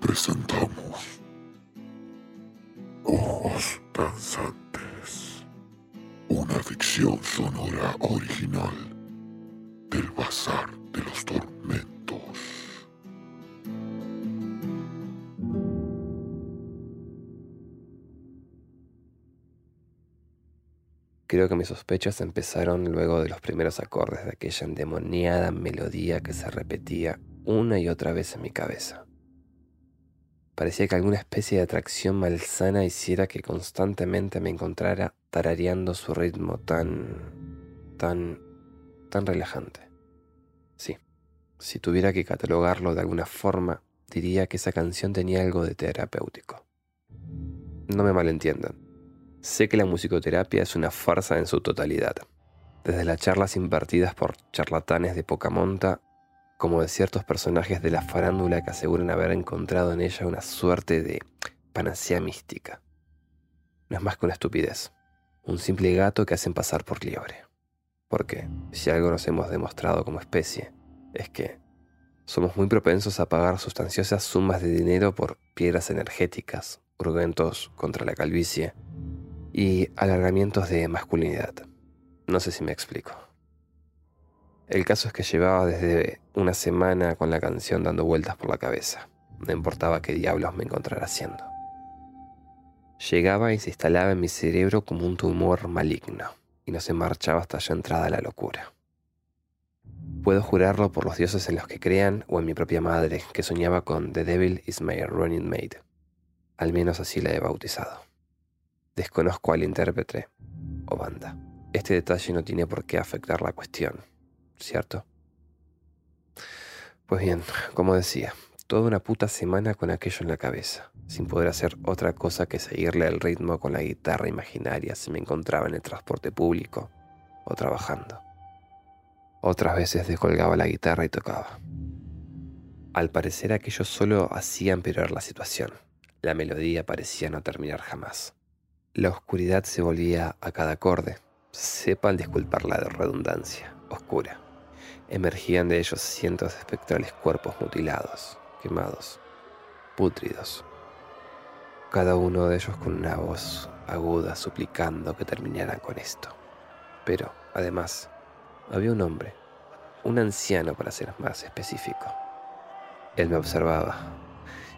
Presentamos Ojos Danzantes, una ficción sonora original del Bazar de los Tormentos. Creo que mis sospechas empezaron luego de los primeros acordes de aquella endemoniada melodía que se repetía una y otra vez en mi cabeza. Parecía que alguna especie de atracción malsana hiciera que constantemente me encontrara tarareando su ritmo tan... tan... tan relajante. Sí, si tuviera que catalogarlo de alguna forma, diría que esa canción tenía algo de terapéutico. No me malentiendan. Sé que la musicoterapia es una farsa en su totalidad, desde las charlas impartidas por charlatanes de poca monta, como de ciertos personajes de la farándula que aseguran haber encontrado en ella una suerte de panacea mística. No es más que una estupidez, un simple gato que hacen pasar por liebre. Porque si algo nos hemos demostrado como especie, es que somos muy propensos a pagar sustanciosas sumas de dinero por piedras energéticas, urgentos contra la calvicie y alargamientos de masculinidad. No sé si me explico. El caso es que llevaba desde una semana con la canción dando vueltas por la cabeza. No importaba qué diablos me encontrara haciendo. Llegaba y se instalaba en mi cerebro como un tumor maligno, y no se marchaba hasta ya entrada la locura. Puedo jurarlo por los dioses en los que crean o en mi propia madre, que soñaba con The Devil is my running mate. Al menos así la he bautizado. Desconozco al intérprete o banda. Este detalle no tiene por qué afectar la cuestión, ¿cierto? Pues bien, como decía, toda una puta semana con aquello en la cabeza, sin poder hacer otra cosa que seguirle el ritmo con la guitarra imaginaria si me encontraba en el transporte público o trabajando. Otras veces descolgaba la guitarra y tocaba. Al parecer aquello solo hacía empeorar la situación. La melodía parecía no terminar jamás. La oscuridad se volvía a cada acorde. Sepan disculpar la redundancia, oscura. Emergían de ellos cientos de espectrales cuerpos mutilados, quemados, pútridos. Cada uno de ellos con una voz aguda suplicando que terminaran con esto. Pero, además, había un hombre, un anciano para ser más específico. Él me observaba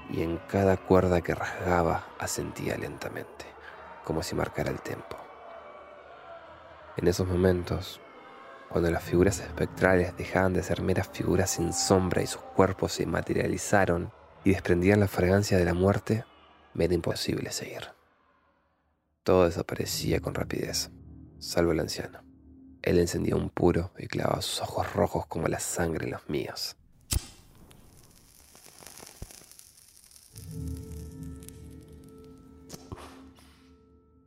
y en cada cuerda que rasgaba asentía lentamente, como si marcara el tempo. En esos momentos, cuando las figuras espectrales dejaban de ser meras figuras sin sombra y sus cuerpos se materializaron y desprendían la fragancia de la muerte, me era imposible seguir. Todo desaparecía con rapidez, salvo el anciano. Él encendía un puro y clavaba sus ojos rojos como la sangre en los míos.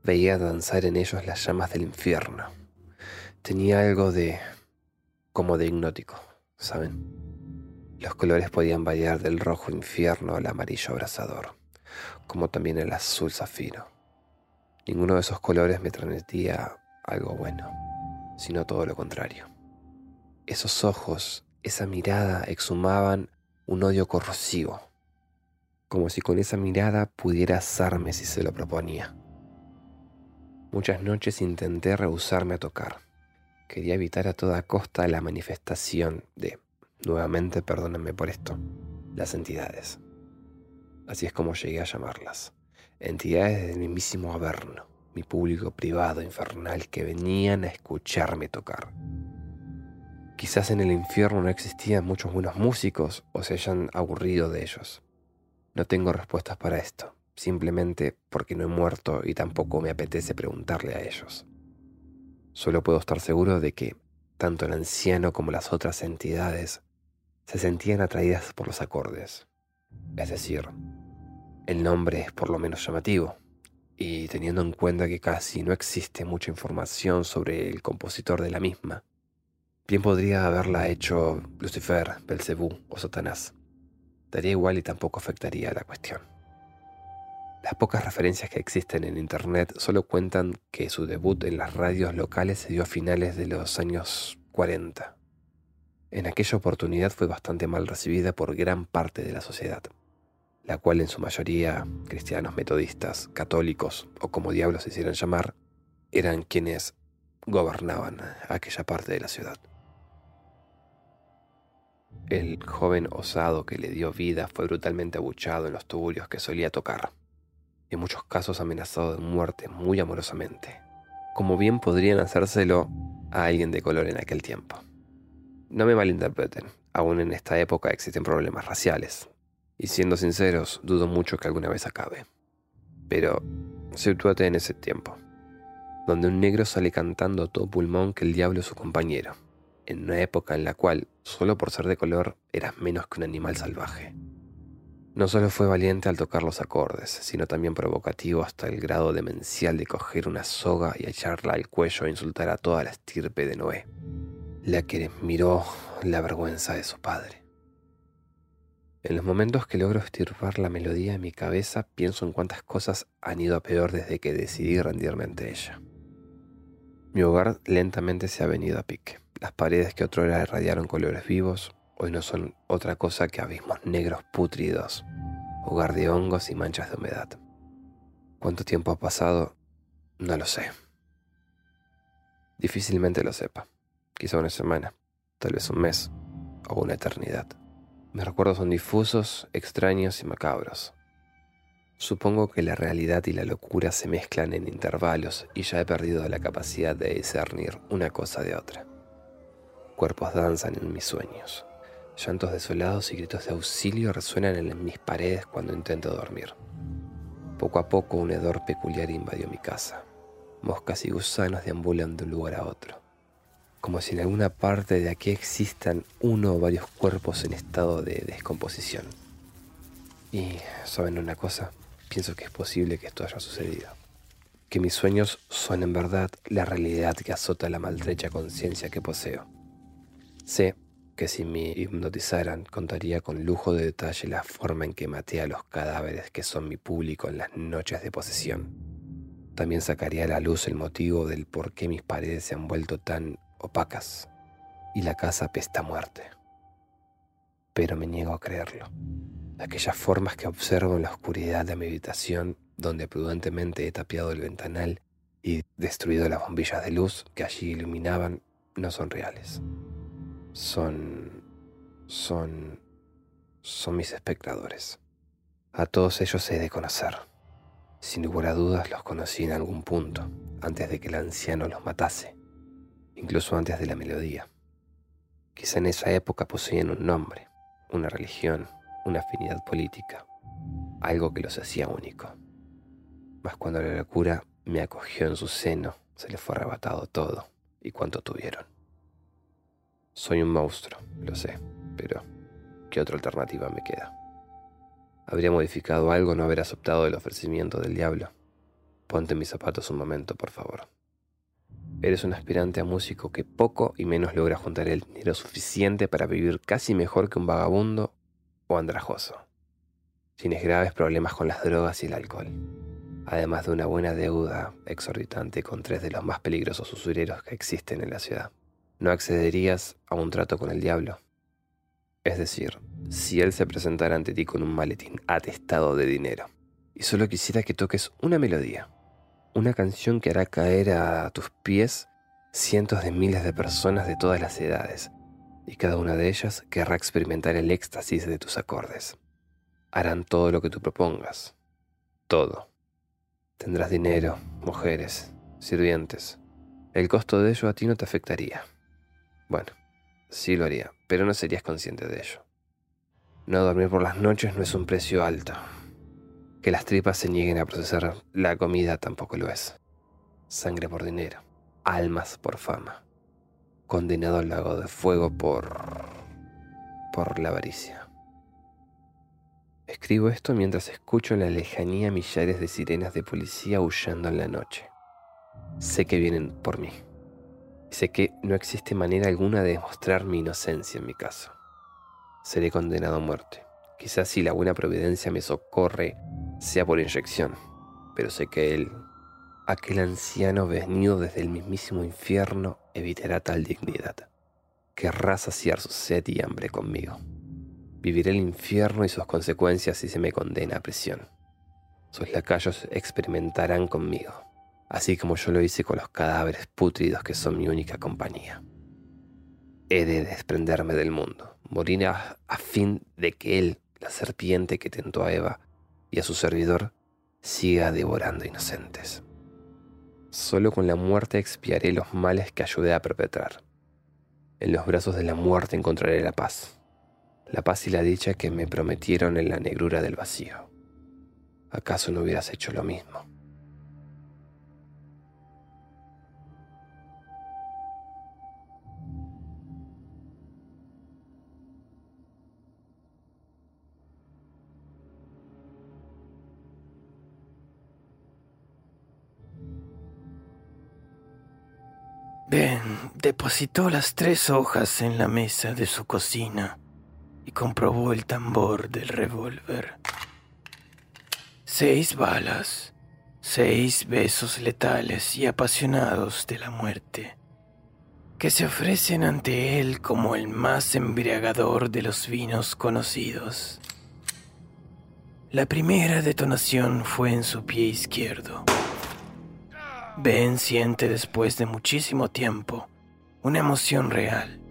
Veía danzar en ellos las llamas del infierno. Tenía algo de... como de hipnótico, ¿saben? Los colores podían variar del rojo infierno al amarillo abrasador, como también el azul zafiro. Ninguno de esos colores me transmitía algo bueno, sino todo lo contrario. Esos ojos, esa mirada exhumaban un odio corrosivo, como si con esa mirada pudiera asarme si se lo proponía. Muchas noches intenté rehusarme a tocar. Quería evitar a toda costa la manifestación de, nuevamente perdónenme por esto, las entidades. Así es como llegué a llamarlas. Entidades del mismísimo Averno, mi público privado infernal que venían a escucharme tocar. Quizás en el infierno no existían muchos buenos músicos o se hayan aburrido de ellos. No tengo respuestas para esto, simplemente porque no he muerto y tampoco me apetece preguntarle a ellos. Solo puedo estar seguro de que tanto el anciano como las otras entidades se sentían atraídas por los acordes. Es decir, el nombre es por lo menos llamativo, y teniendo en cuenta que casi no existe mucha información sobre el compositor de la misma, bien podría haberla hecho Lucifer, Belcebú o Satanás. Daría igual y tampoco afectaría la cuestión. Las pocas referencias que existen en Internet solo cuentan que su debut en las radios locales se dio a finales de los años 40. En aquella oportunidad fue bastante mal recibida por gran parte de la sociedad la cual en su mayoría cristianos metodistas, católicos o como diablos se hicieran llamar, eran quienes gobernaban aquella parte de la ciudad. El joven osado que le dio vida fue brutalmente abuchado en los tuburios que solía tocar, en muchos casos amenazado de muerte muy amorosamente, como bien podrían hacérselo a alguien de color en aquel tiempo. No me malinterpreten, aún en esta época existen problemas raciales, y siendo sinceros, dudo mucho que alguna vez acabe. Pero sitúate en ese tiempo, donde un negro sale cantando a todo pulmón que el diablo es su compañero, en una época en la cual, solo por ser de color, eras menos que un animal salvaje. No solo fue valiente al tocar los acordes, sino también provocativo hasta el grado demencial de coger una soga y echarla al cuello e insultar a toda la estirpe de Noé, la que miró la vergüenza de su padre. En los momentos que logro estirpar la melodía en mi cabeza, pienso en cuántas cosas han ido a peor desde que decidí rendirme ante ella. Mi hogar lentamente se ha venido a pique. Las paredes que otrora irradiaron colores vivos, hoy no son otra cosa que abismos negros pútridos, hogar de hongos y manchas de humedad. ¿Cuánto tiempo ha pasado? No lo sé. Difícilmente lo sepa. Quizá una semana, tal vez un mes o una eternidad. Mis recuerdos son difusos, extraños y macabros. Supongo que la realidad y la locura se mezclan en intervalos y ya he perdido la capacidad de discernir una cosa de otra. Cuerpos danzan en mis sueños. Llantos desolados y gritos de auxilio resuenan en mis paredes cuando intento dormir. Poco a poco un hedor peculiar invadió mi casa. Moscas y gusanos deambulan de un lugar a otro como si en alguna parte de aquí existan uno o varios cuerpos en estado de descomposición. Y, ¿saben una cosa? Pienso que es posible que esto haya sucedido. Que mis sueños son en verdad la realidad que azota la maltrecha conciencia que poseo. Sé que si me hipnotizaran contaría con lujo de detalle la forma en que maté a los cadáveres que son mi público en las noches de posesión. También sacaría a la luz el motivo del por qué mis paredes se han vuelto tan opacas y la casa pesta muerte. Pero me niego a creerlo. Aquellas formas que observo en la oscuridad de mi habitación, donde prudentemente he tapiado el ventanal y destruido las bombillas de luz que allí iluminaban, no son reales. Son... son... son mis espectadores. A todos ellos he de conocer. Sin lugar a dudas los conocí en algún punto, antes de que el anciano los matase incluso antes de la melodía. Quizá en esa época poseían un nombre, una religión, una afinidad política, algo que los hacía único. Mas cuando la locura me acogió en su seno, se les fue arrebatado todo y cuanto tuvieron. Soy un monstruo, lo sé, pero ¿qué otra alternativa me queda? ¿Habría modificado algo no haber aceptado el ofrecimiento del diablo? Ponte mis zapatos un momento, por favor. Eres un aspirante a músico que poco y menos logra juntar el dinero suficiente para vivir casi mejor que un vagabundo o andrajoso. Tienes graves problemas con las drogas y el alcohol, además de una buena deuda exorbitante con tres de los más peligrosos usureros que existen en la ciudad. No accederías a un trato con el diablo. Es decir, si él se presentara ante ti con un maletín atestado de dinero y solo quisiera que toques una melodía, Una canción que hará caer a tus pies cientos de miles de personas de todas las edades, y cada una de ellas querrá experimentar el éxtasis de tus acordes. Harán todo lo que tú propongas. Todo. Tendrás dinero, mujeres, sirvientes. El costo de ello a ti no te afectaría. Bueno, sí lo haría, pero no serías consciente de ello. No dormir por las noches no es un precio alto. Que las tripas se nieguen a procesar la comida tampoco lo es. Sangre por dinero, almas por fama. Condenado al lago de fuego por... por la avaricia. Escribo esto mientras escucho en la lejanía millares de sirenas de policía huyendo en la noche. Sé que vienen por mí. Sé que no existe manera alguna de demostrar mi inocencia en mi caso. Seré condenado a muerte. Quizás si la buena providencia me socorre, sea por inyección, pero sé que él, aquel anciano venido desde el mismísimo infierno, evitará tal dignidad. Querrá saciar su sed y hambre conmigo. Viviré el infierno y sus consecuencias si se me condena a prisión. Sus lacayos experimentarán conmigo así como yo lo hice con los cadáveres pútridos que son mi única compañía. He de desprenderme del mundo, morir a, fin de que él, la serpiente que tentó a Eva y a su servidor, siga devorando inocentes. Solo con la muerte expiaré los males que ayudé a perpetrar. En los brazos de la muerte encontraré la paz, la paz y la dicha que me prometieron en la negrura del vacío. ¿Acaso no hubieras hecho lo mismo? Ben depositó las tres hojas en la mesa de su cocina y comprobó el tambor del revólver. Seis balas, seis besos letales y apasionados de la muerte, que se ofrecen ante él como el más embriagador de los vinos conocidos. La primera detonación fue en su pie izquierdo. Ben siente después de muchísimo tiempo una emoción real,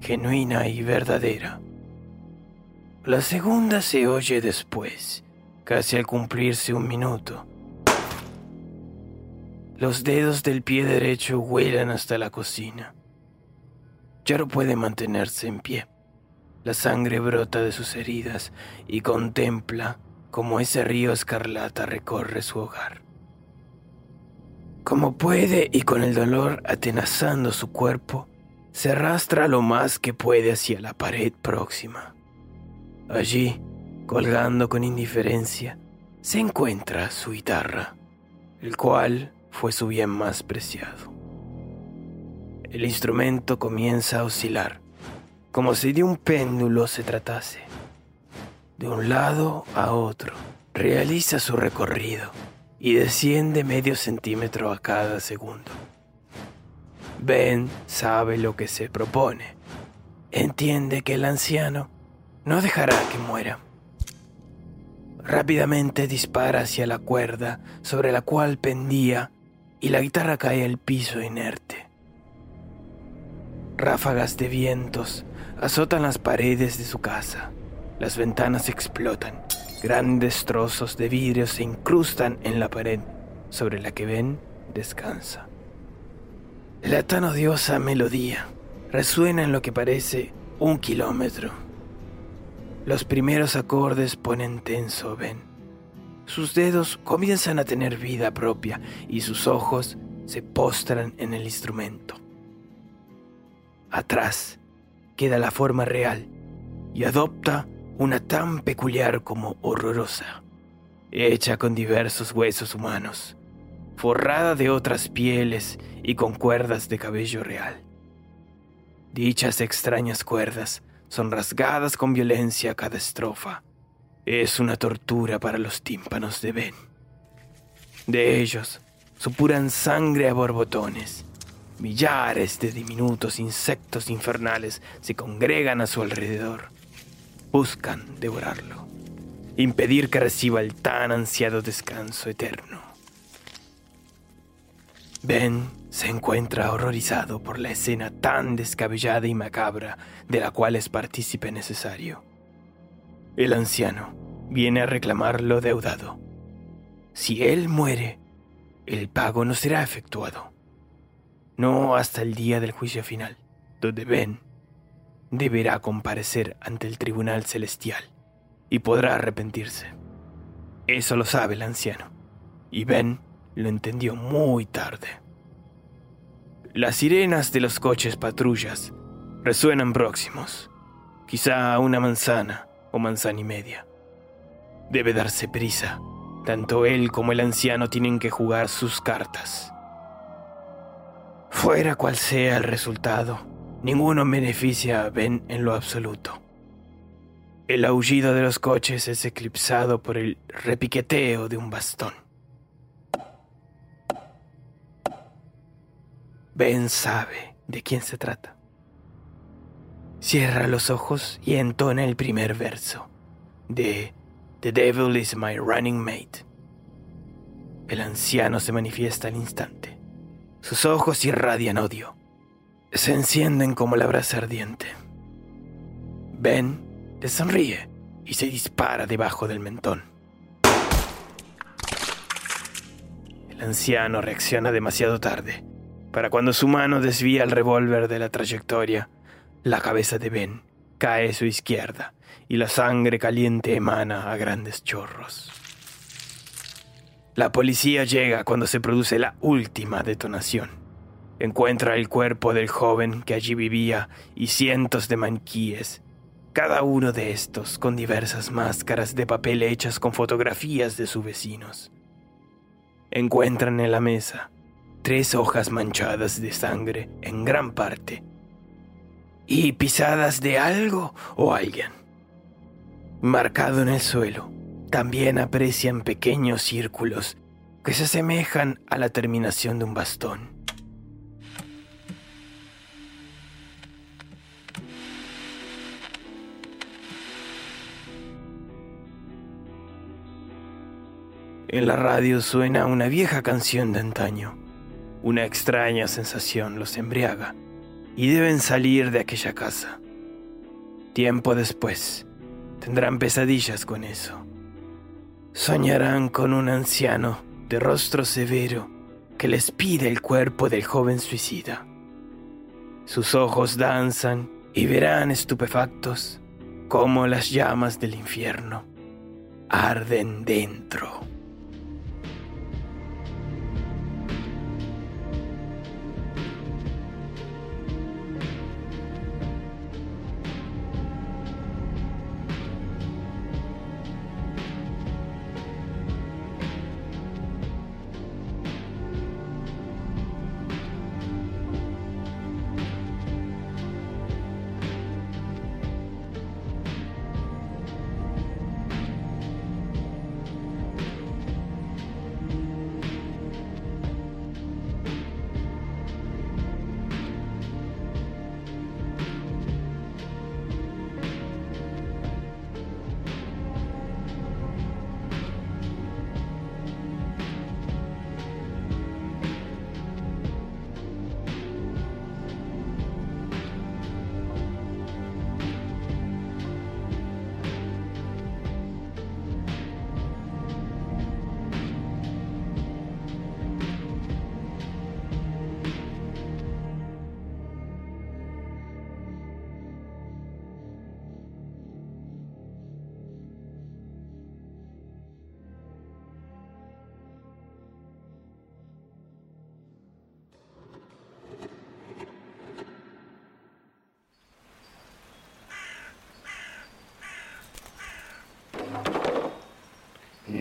genuina y verdadera. La segunda se oye después, casi al cumplirse un minuto. Los dedos del pie derecho huelan hasta la cocina. Ya no puede mantenerse en pie. La sangre brota de sus heridas y contempla cómo ese río escarlata recorre su hogar. Como puede y con el dolor atenazando su cuerpo, se arrastra lo más que puede hacia la pared próxima. Allí, colgando con indiferencia, se encuentra su guitarra, el cual fue su bien más preciado. El instrumento comienza a oscilar, como si de un péndulo se tratase. De un lado a otro, realiza su recorrido y desciende medio centímetro a cada segundo. Ben sabe lo que se propone. Entiende que el anciano no dejará que muera. Rápidamente dispara hacia la cuerda sobre la cual pendía y la guitarra cae al piso inerte. Ráfagas de vientos azotan las paredes de su casa. Las ventanas explotan Grandes trozos de vidrio se incrustan en la pared sobre la que Ben descansa. La tan odiosa melodía resuena en lo que parece un kilómetro. Los primeros acordes ponen tenso Ben. Sus dedos comienzan a tener vida propia y sus ojos se postran en el instrumento. Atrás queda la forma real y adopta una tan peculiar como horrorosa, hecha con diversos huesos humanos, forrada de otras pieles y con cuerdas de cabello real. Dichas extrañas cuerdas son rasgadas con violencia a cada estrofa. Es una tortura para los tímpanos de Ben. De ellos supuran sangre a borbotones. Millares de diminutos insectos infernales se congregan a su alrededor buscan devorarlo, impedir que reciba el tan ansiado descanso eterno. Ben se encuentra horrorizado por la escena tan descabellada y macabra de la cual es partícipe necesario. El anciano viene a reclamar lo deudado. Si él muere, el pago no será efectuado. No hasta el día del juicio final, donde Ben deberá comparecer ante el tribunal celestial y podrá arrepentirse. Eso lo sabe el anciano, y Ben lo entendió muy tarde. Las sirenas de los coches patrullas resuenan próximos, quizá a una manzana o manzana y media. Debe darse prisa, tanto él como el anciano tienen que jugar sus cartas. Fuera cual sea el resultado, ninguno beneficia a Ben en lo absoluto. El aullido de los coches es eclipsado por el repiqueteo de un bastón. Ben sabe de quién se trata. Cierra los ojos y entona el primer verso de The Devil is my running mate. El anciano se manifiesta al instante. Sus ojos irradian odio. Se encienden como la brasa ardiente. Ben le sonríe y se dispara debajo del mentón. El anciano reacciona demasiado tarde para cuando su mano desvía el revólver de la trayectoria, la cabeza de Ben cae a su izquierda y la sangre caliente emana a grandes chorros. La policía llega cuando se produce la última detonación. Encuentra el cuerpo del joven que allí vivía y cientos de manquíes, cada uno de estos con diversas máscaras de papel hechas con fotografías de sus vecinos. Encuentran en la mesa tres hojas manchadas de sangre en gran parte y pisadas de algo o alguien. Marcado en el suelo, también aprecian pequeños círculos que se asemejan a la terminación de un bastón. En la radio suena una vieja canción de antaño. Una extraña sensación los embriaga y deben salir de aquella casa. Tiempo después, tendrán pesadillas con eso. Soñarán con un anciano de rostro severo que les pide el cuerpo del joven suicida. Sus ojos danzan y verán estupefactos como las llamas del infierno arden dentro.